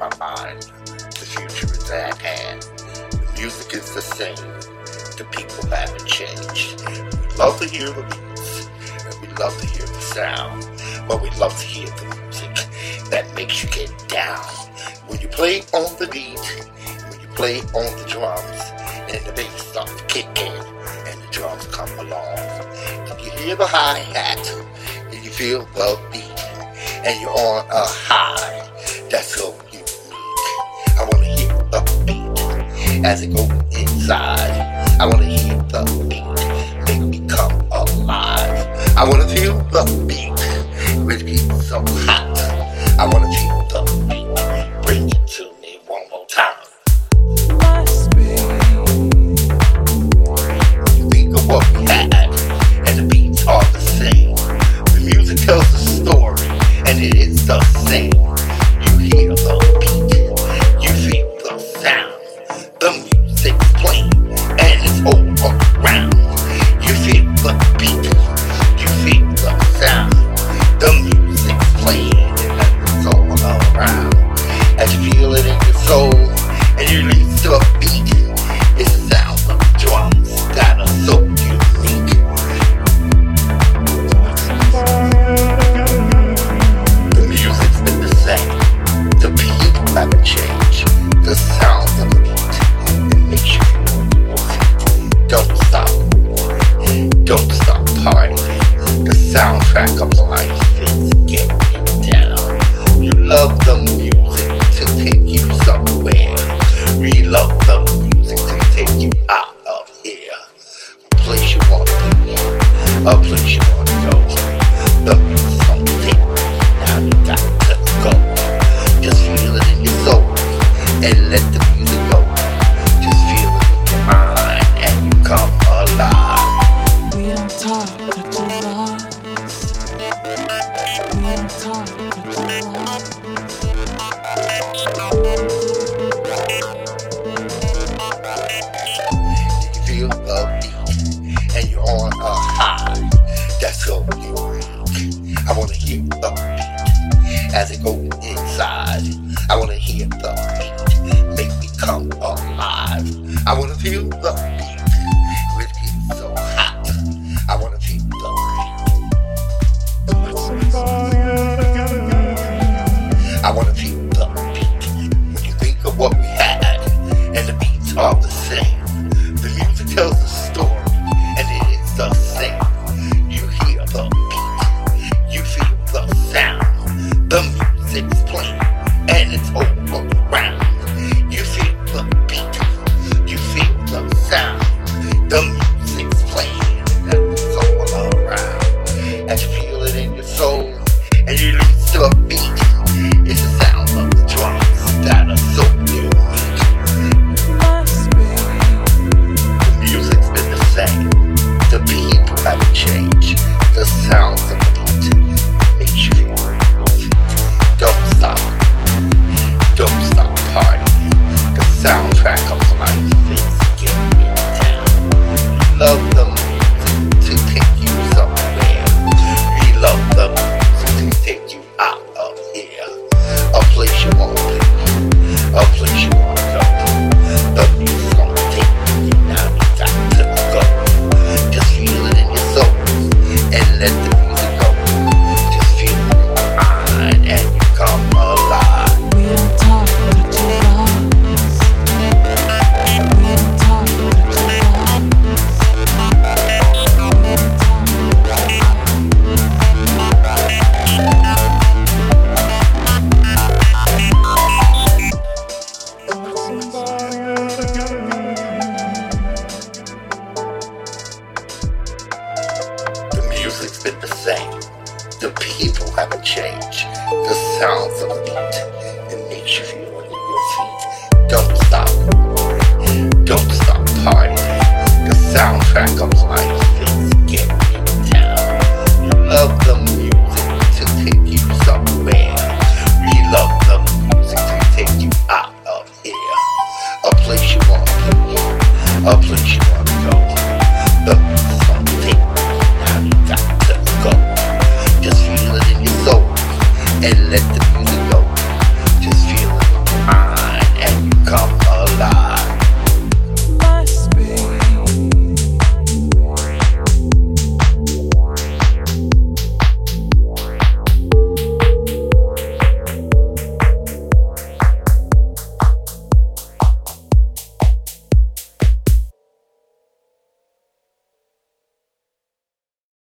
my mind. The future is at hand. The music is the same. The people haven't changed. We love to hear the beats, and we love to hear the sound, but we love to hear the music that makes you get down. When you play on the beat, when you play on the drums, and the bass starts to kick in, and the drums come along, and you hear the hi hat, and you feel the beat, and you're on a high. That's so as it goes inside. I wanna hear the beat make me come alive. I wanna feel the beat when it so hot. I wanna feel the beat. Bring it to me one more time. Think of what we had, and the beats are the same. The music tells a story, and it is the same. You hear the is getting you love the music to take you somewhere. We love the music to take you out of here. A place you wanna be, a place you wanna I wanna feel the been the same. The people haven't changed. The sounds of the beat, it makes you in your feet. Don't stop. Don't stop partying. The soundtrack of life eléctrica.